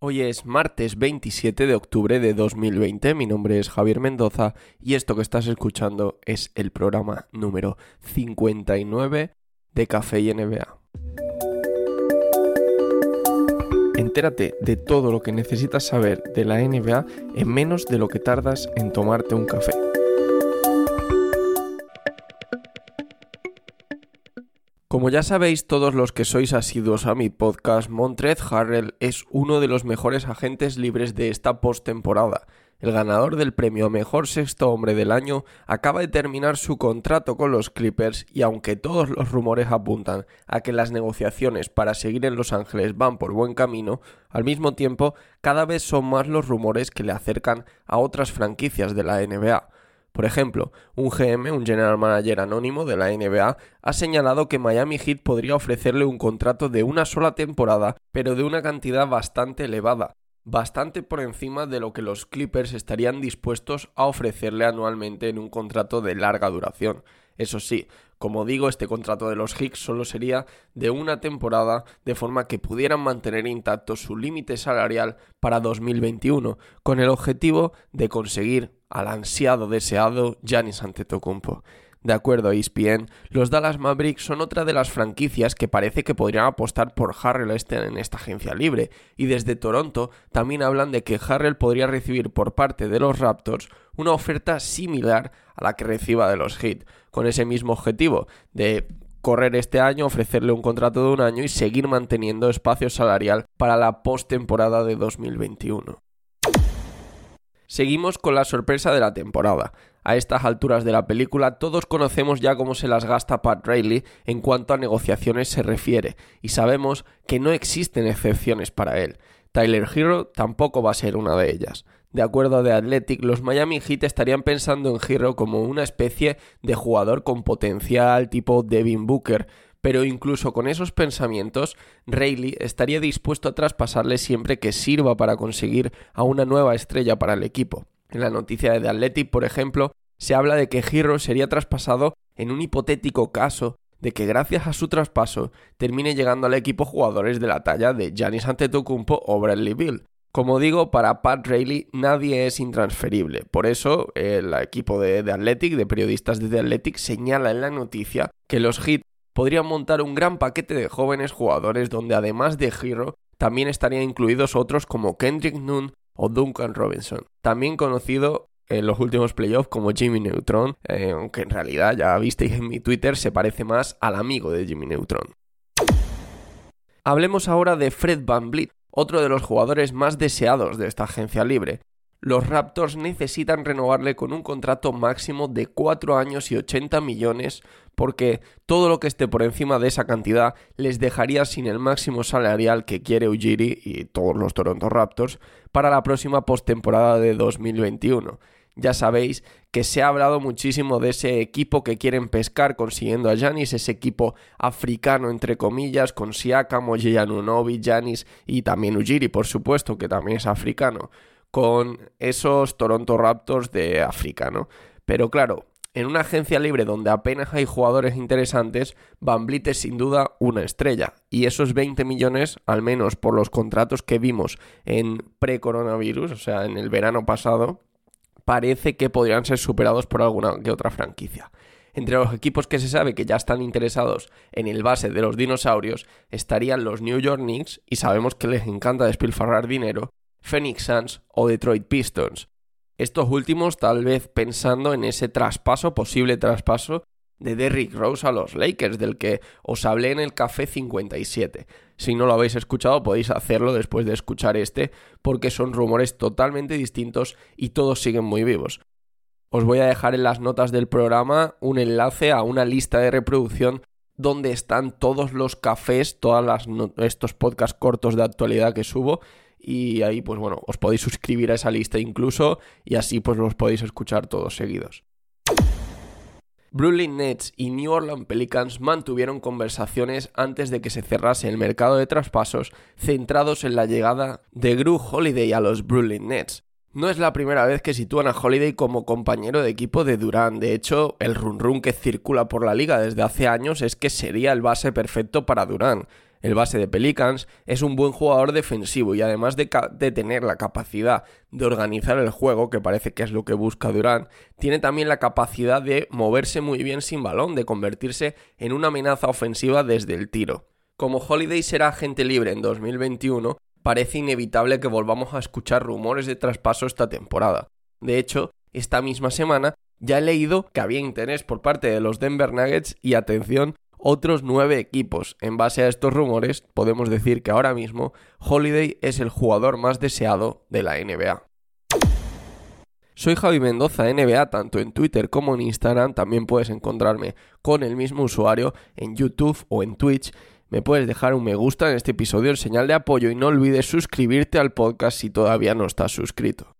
Hoy es martes 27 de octubre de 2020, mi nombre es Javier Mendoza y esto que estás escuchando es el programa número 59 de Café y NBA. Entérate de todo lo que necesitas saber de la NBA en menos de lo que tardas en tomarte un café. Como ya sabéis todos los que sois asiduos a mi podcast, Montrez Harrell es uno de los mejores agentes libres de esta postemporada. El ganador del premio Mejor Sexto Hombre del Año acaba de terminar su contrato con los Clippers y aunque todos los rumores apuntan a que las negociaciones para seguir en Los Ángeles van por buen camino, al mismo tiempo cada vez son más los rumores que le acercan a otras franquicias de la NBA. Por ejemplo, un GM, un general manager anónimo de la NBA, ha señalado que Miami Heat podría ofrecerle un contrato de una sola temporada, pero de una cantidad bastante elevada, bastante por encima de lo que los Clippers estarían dispuestos a ofrecerle anualmente en un contrato de larga duración. Eso sí, como digo, este contrato de los Hicks solo sería de una temporada, de forma que pudieran mantener intacto su límite salarial para 2021, con el objetivo de conseguir al ansiado deseado Giannis Antetokounmpo. De acuerdo a ESPN, los Dallas Mavericks son otra de las franquicias que parece que podrían apostar por Harrell en esta agencia libre, y desde Toronto también hablan de que Harrell podría recibir por parte de los Raptors una oferta similar a la que reciba de los Heat, con ese mismo objetivo de correr este año, ofrecerle un contrato de un año y seguir manteniendo espacio salarial para la postemporada de 2021. Seguimos con la sorpresa de la temporada. A estas alturas de la película todos conocemos ya cómo se las gasta Pat Riley en cuanto a negociaciones se refiere, y sabemos que no existen excepciones para él. Tyler Hero tampoco va a ser una de ellas. De acuerdo a The Athletic, los Miami Heat estarían pensando en Hero como una especie de jugador con potencial tipo Devin Booker, pero incluso con esos pensamientos, Rayleigh estaría dispuesto a traspasarle siempre que sirva para conseguir a una nueva estrella para el equipo. En la noticia de The Athletic, por ejemplo, se habla de que Hero sería traspasado en un hipotético caso de que gracias a su traspaso termine llegando al equipo jugadores de la talla de Giannis Antetokounmpo o Bradley Bill. Como digo, para Pat Rayleigh nadie es intransferible. Por eso, el equipo de The Athletic, de periodistas de The Athletic, señala en la noticia que los Heat podrían montar un gran paquete de jóvenes jugadores donde además de Hero también estarían incluidos otros como Kendrick Nunn o Duncan Robinson, también conocido en los últimos playoffs como Jimmy Neutron, eh, aunque en realidad ya visteis en mi Twitter se parece más al amigo de Jimmy Neutron. Hablemos ahora de Fred Van Vliet, otro de los jugadores más deseados de esta agencia libre, los Raptors necesitan renovarle con un contrato máximo de 4 años y 80 millones porque todo lo que esté por encima de esa cantidad les dejaría sin el máximo salarial que quiere Ujiri y todos los Toronto Raptors para la próxima postemporada de 2021. Ya sabéis que se ha hablado muchísimo de ese equipo que quieren pescar consiguiendo a Janis, ese equipo africano entre comillas, con Siakam, Ojeanunobi, Janis y también Ujiri, por supuesto, que también es africano con esos Toronto Raptors de África, ¿no? Pero claro, en una agencia libre donde apenas hay jugadores interesantes, Van es sin duda una estrella. Y esos 20 millones, al menos por los contratos que vimos en pre-coronavirus, o sea, en el verano pasado, parece que podrían ser superados por alguna que otra franquicia. Entre los equipos que se sabe que ya están interesados en el base de los dinosaurios estarían los New York Knicks y sabemos que les encanta despilfarrar dinero Phoenix Suns o Detroit Pistons. Estos últimos tal vez pensando en ese traspaso, posible traspaso de Derrick Rose a los Lakers, del que os hablé en el Café 57. Si no lo habéis escuchado, podéis hacerlo después de escuchar este, porque son rumores totalmente distintos y todos siguen muy vivos. Os voy a dejar en las notas del programa un enlace a una lista de reproducción donde están todos los cafés, todos estos podcasts cortos de actualidad que subo y ahí pues bueno, os podéis suscribir a esa lista incluso y así pues los podéis escuchar todos seguidos. Brooklyn Nets y New Orleans Pelicans mantuvieron conversaciones antes de que se cerrase el mercado de traspasos centrados en la llegada de Gru Holiday a los Brooklyn Nets. No es la primera vez que sitúan a Holiday como compañero de equipo de Durant. De hecho, el run run que circula por la liga desde hace años es que sería el base perfecto para Durant. El base de Pelicans es un buen jugador defensivo y además de, tener la capacidad de organizar el juego, que parece que es lo que busca Durant, tiene también la capacidad de moverse muy bien sin balón, de convertirse en una amenaza ofensiva desde el tiro. Como Holiday será agente libre en 2021, parece inevitable que volvamos a escuchar rumores de traspaso esta temporada. De hecho, esta misma semana ya he leído que había interés por parte de los Denver Nuggets y atención, otros nueve equipos. En base a estos rumores, podemos decir que ahora mismo Holiday es el jugador más deseado de la NBA. Soy Javi Mendoza NBA, tanto en Twitter como en Instagram. También puedes encontrarme con el mismo usuario en YouTube o en Twitch. Me puedes dejar un me gusta en este episodio en señal de apoyo y no olvides suscribirte al podcast si todavía no estás suscrito.